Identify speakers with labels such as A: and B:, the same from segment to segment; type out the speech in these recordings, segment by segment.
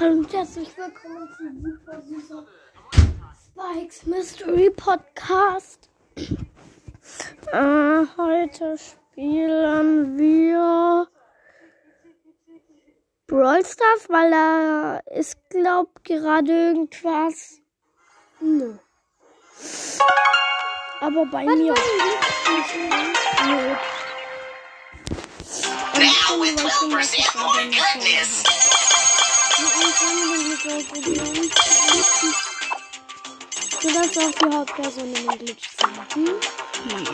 A: Hallo und herzlich willkommen zu Super Süßer Spikes Mystery Podcast. Äh, heute spielen wir Brawl Stars, weil da ist, glaub, gerade irgendwas. Nö. Aber bei
B: Was
A: mir. Nö.
C: Now with 12% more goodness.
A: Du darfst auch die Hauptperson den Glitch zeigen.
C: Boring.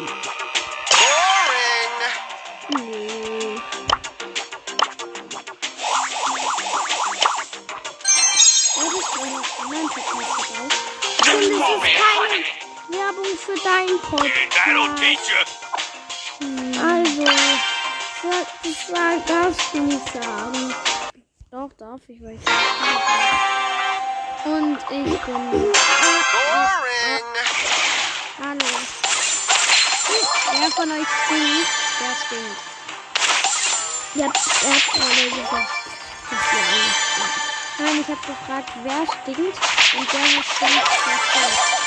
A: Nee. Oh, das war noch mein Podcast auch. Und es ist keine Werbung für deinen Podcast. Also, das sag, darfst du nicht sagen. Doch, darf ich, weil ich Und ich bin.
C: Boring.
A: Hallo. Wer von euch stinkt? Der stinkt. Ja, er hat gerade gesagt, dass ihr alle stinkt. Nein, ich habe gefragt, wer stinkt und der, was stinkt, der stinkt.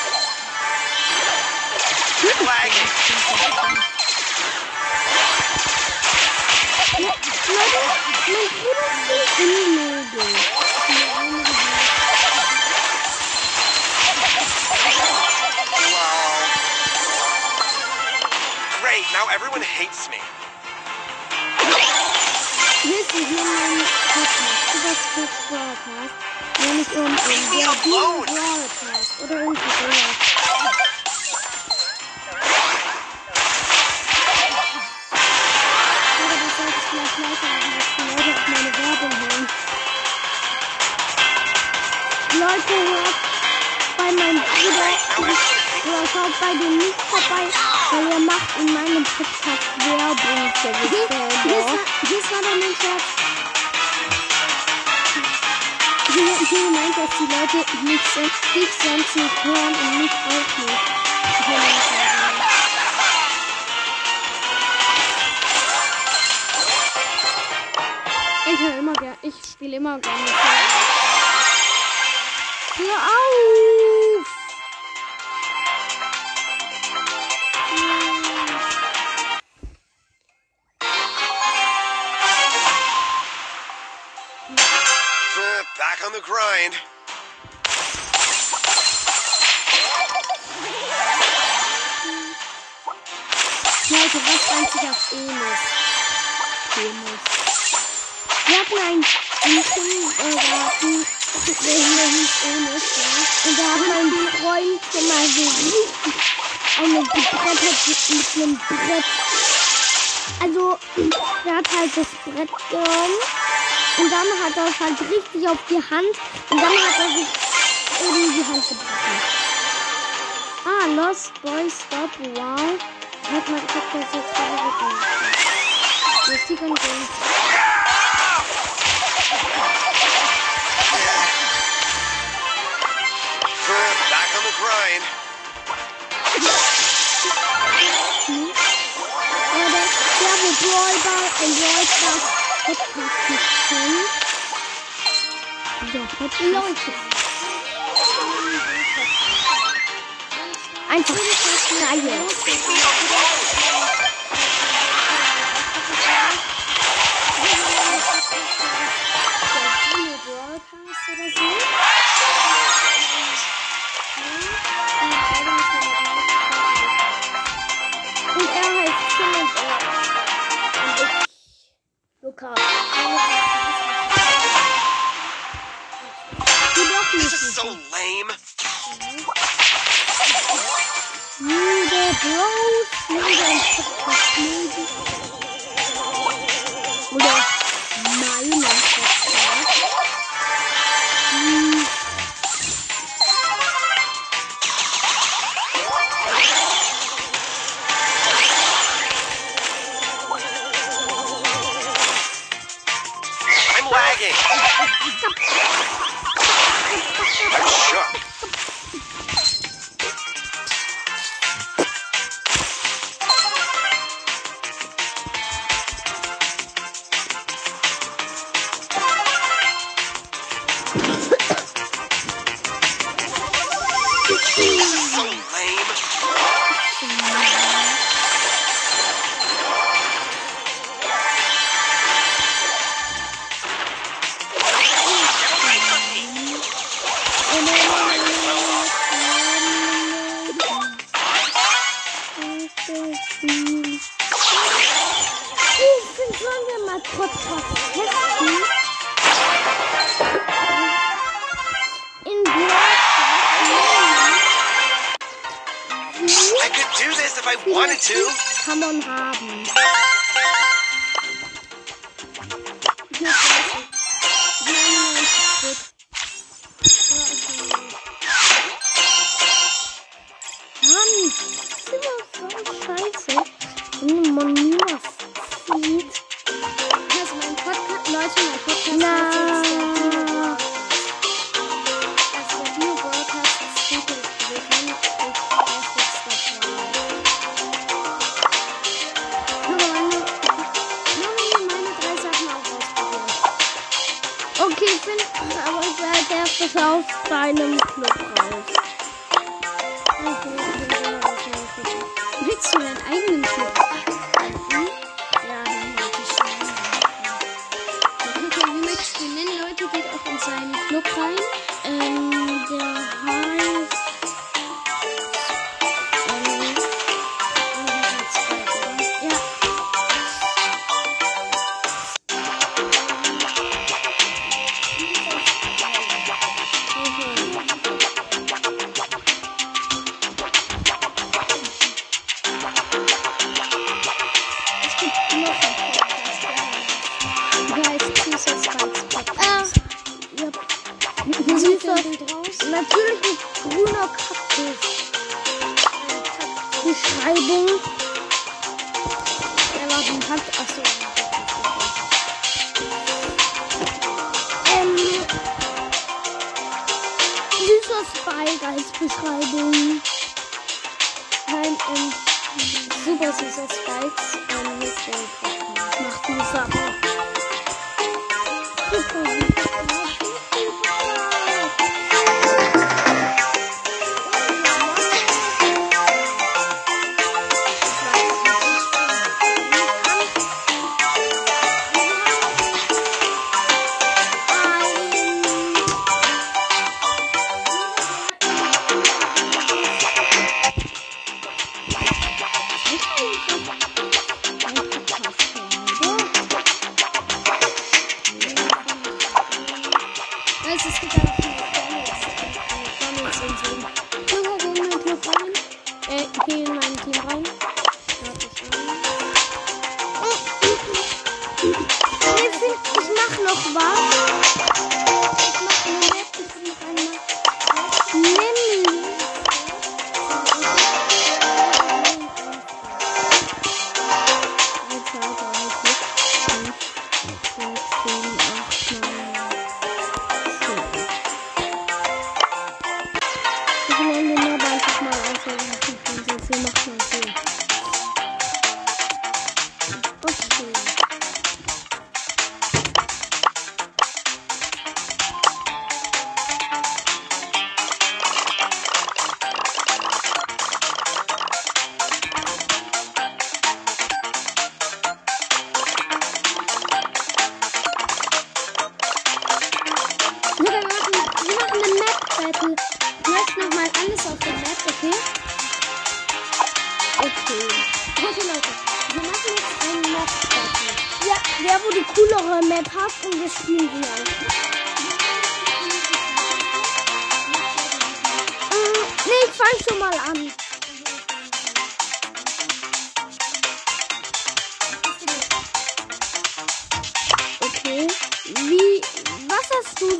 A: Ja, Leute, mein Bruder ist so unlogisch. Mir eine gesagt.
C: Wow. Great. Now everyone hates me.
A: Hier ist hier mein Podcast, über Skills Broadcast. Nämlich um
C: Leave me
A: der Deal
C: alone.
A: Broadcast oder bei dem nicht vorbei, weil er macht in meinem Podcast Werbung für sich selber. Das war dann nicht Scherz. Hier, meint, dass die Leute mich, sonst- dich sonst nicht hören und mich auch nicht. Ich höre immer gerne, ich spiele immer gerne. Hör auf!
C: Grind.
A: Leute, was einzig auf Enes? Enes. Wir hatten einen Kindergarten, der hieß Enes, ja. Und da hat mein Freund immer so richtig eine gebrettert mit einem Brett. Also, der hat halt das Brett genommen und dann hat er es halt richtig auf die Hand und dann hat er sich eben die Hand gebrochen. Ah, Lost Boy Stop, wow. Hat man, ich hab das jetzt vorgefunden. Lustig und Games.
C: Uh, back on the grind.
A: Oder der, wo Brawl Ball und Brawl Stars Podcast kennt. Der Podcast. Einfach schreien. Oder so. Ich. Lukas. Du doch
C: This
A: nicht.
C: is so lame.
A: Müde Bros.
D: Come on haben. ist aus deinem Club raus. Mhm.
A: Willst du deinen eigenen Club?
D: Mhm. Beschreibung.
A: Time and Super süßer Spikes an Mystery
D: Macht die Sache.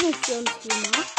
A: Minimissions gemacht.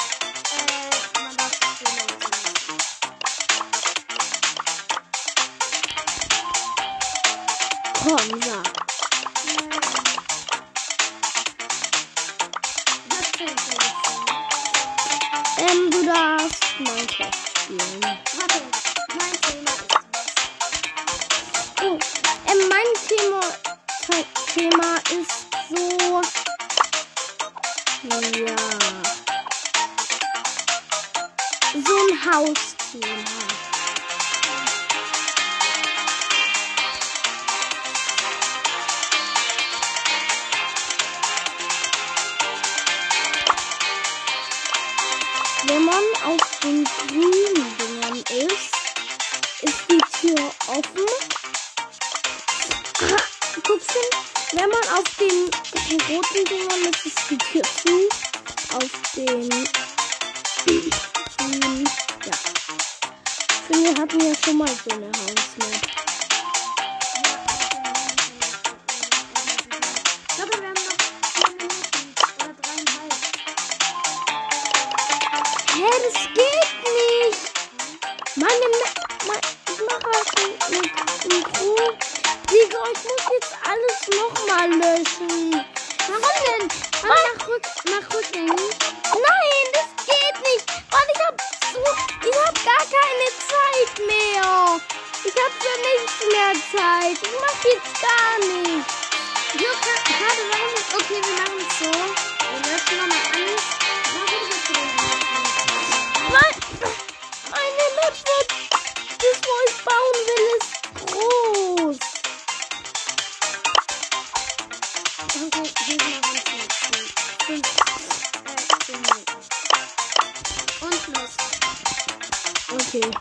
A: what do you want
D: me to
A: see? too.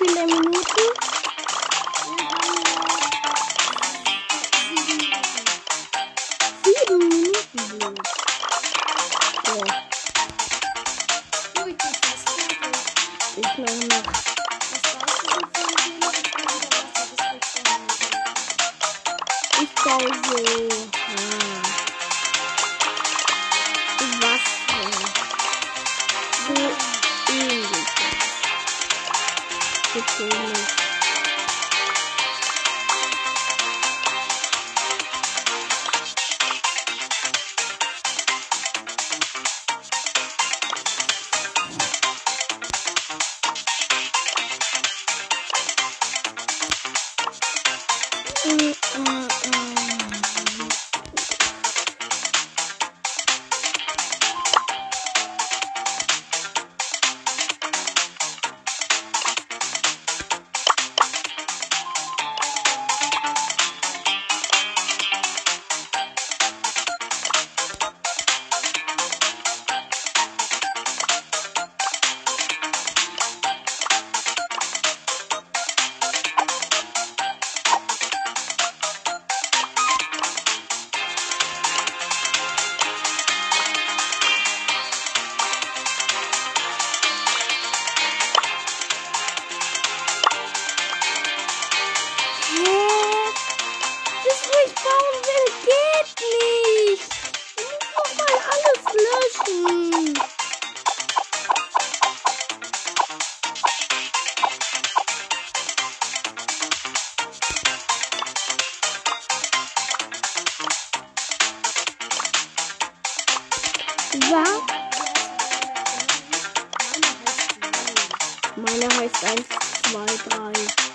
A: Chile minutos. Bye.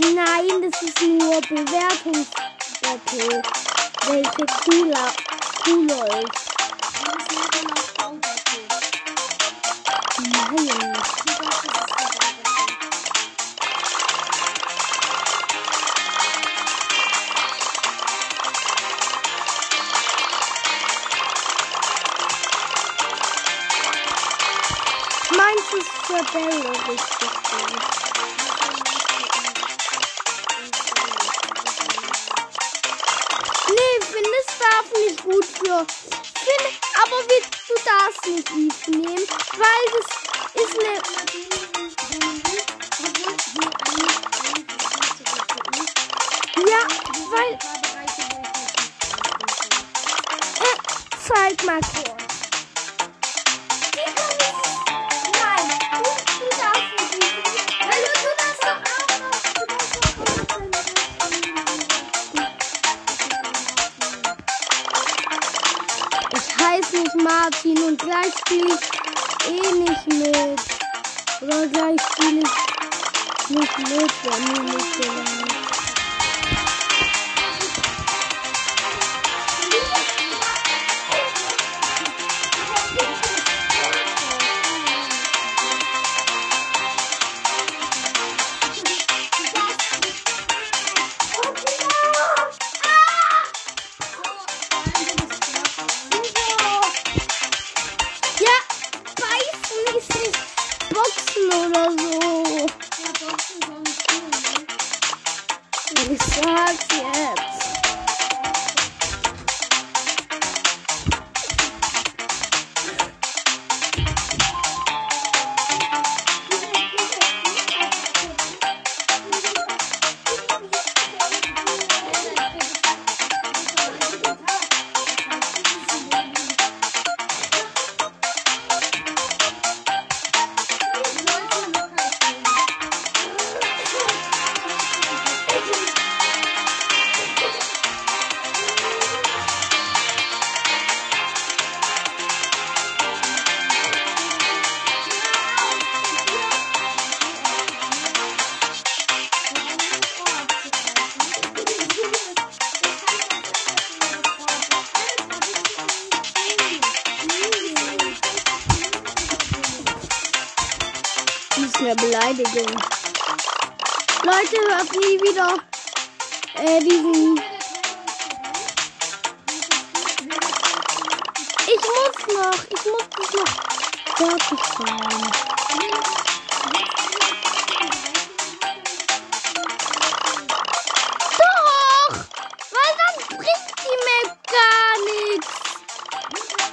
A: Nein, das ist nur Bewertungsbattle. Welche cooler, cooler ist. Nein. Meins ist Rebelle richtig. ich Martin und gleich spiele ich eh nicht mit. Oder gleich spiele ich nicht mit, wenn ich
D: nicht gelangt.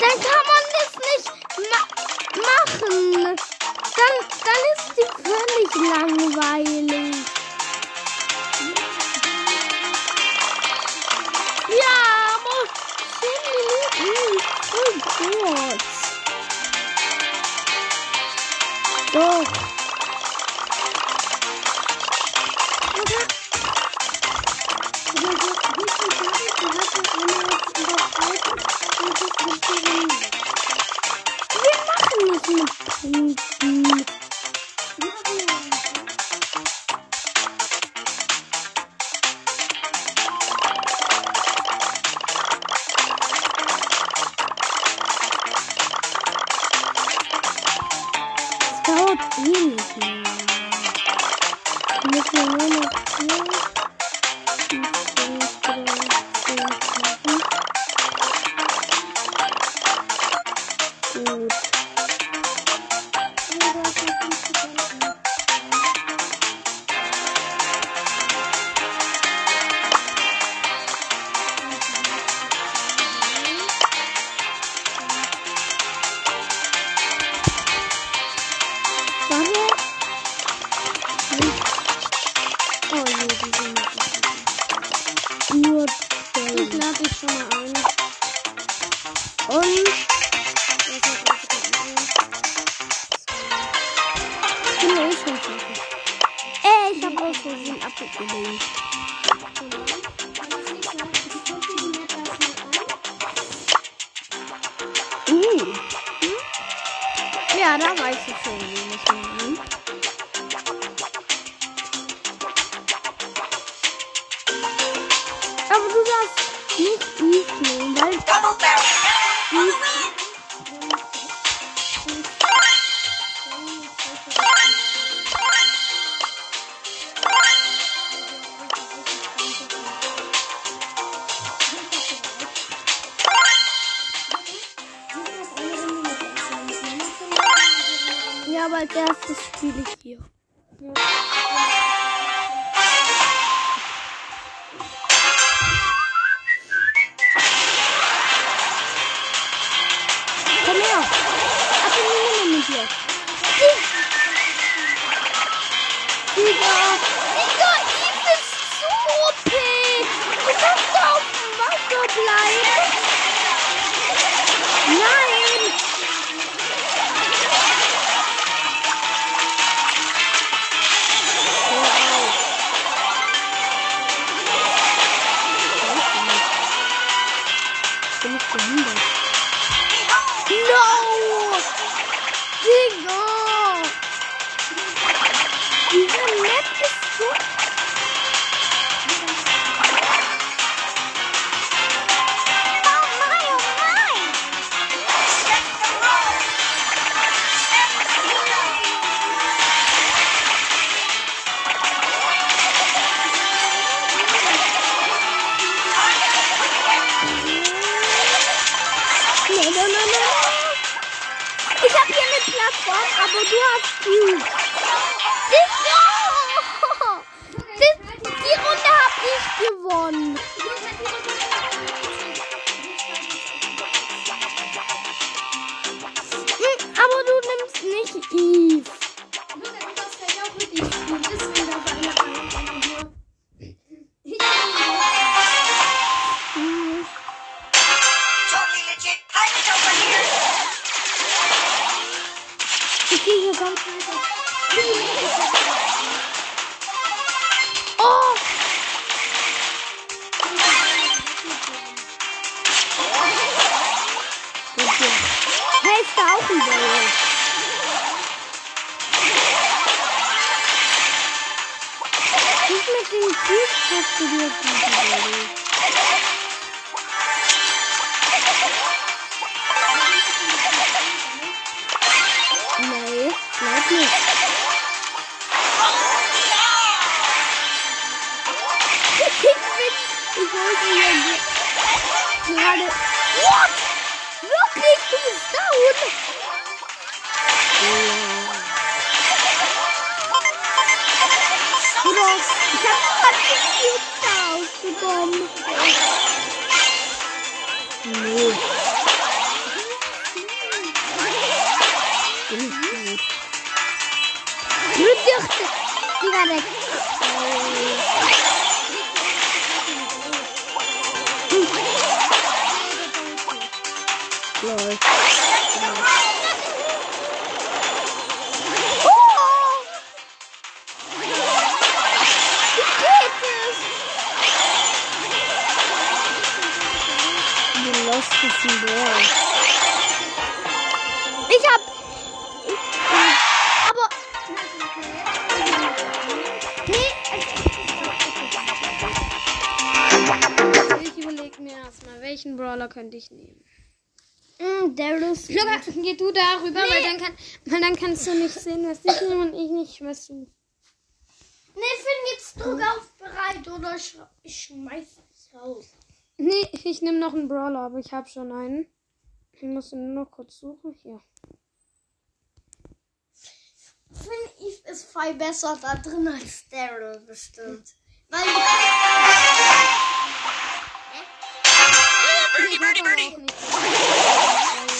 D: dann kann man das nicht ma machen. Dann, dann ist die völlig langweilig. Ja, aber 10 Minuten. Oh Gott. Doch. das Spiele hier. Ja. healthy they. He's making huge steps to be a beauty baby. What? Look, it is down!
A: Ball.
D: Ich hab. Aber. Nee.
B: Ich überlege mir erstmal, welchen Brawler könnte ich nehmen.
D: Mm, der ist.
B: Luca, geh du da rüber, weil,
D: Nee.
B: dann kann, weil dann kannst du nicht sehen, was ich nehme und ich nicht, was du.
D: Nee, Finn, jetzt drück auf bereit oder ich, ich schmeiß es raus.
B: Nee, ich nehme noch einen Brawler, aber ich habe schon einen. Ich muss ihn nur noch kurz suchen. Hier.
D: Finn Eve ist viel besser da drin als Daryl bestimmt. Weil birdie, birdie, birdie.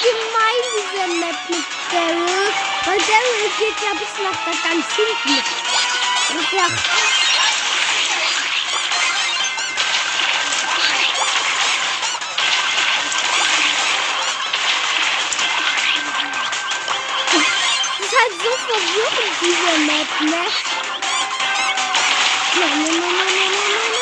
D: Gemein, diese Map mit Daryl. Weil Daryl geht ja bis nach da ganz hinten. Und ja, Das ist halt so verwirrend, diese Map, ne? No, no, no, no, no, no, no,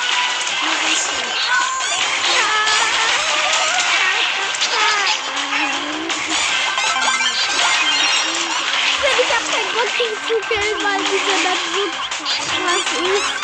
D: killen, weil diese Map so krass ist.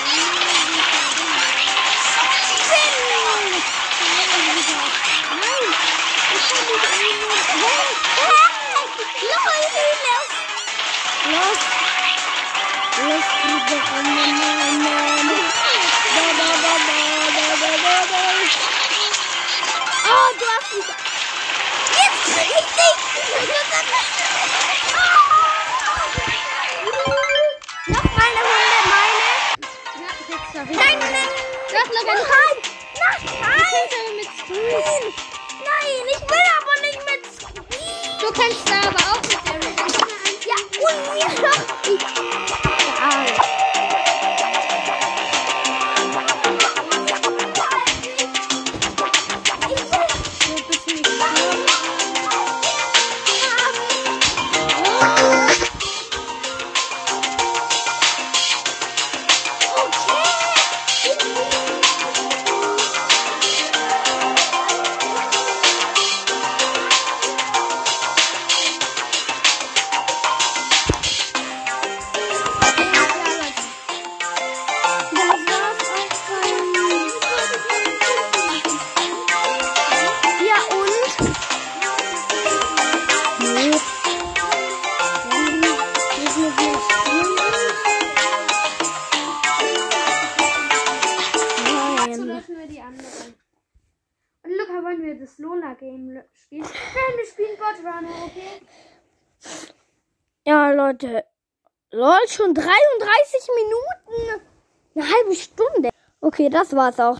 D: Das war's auch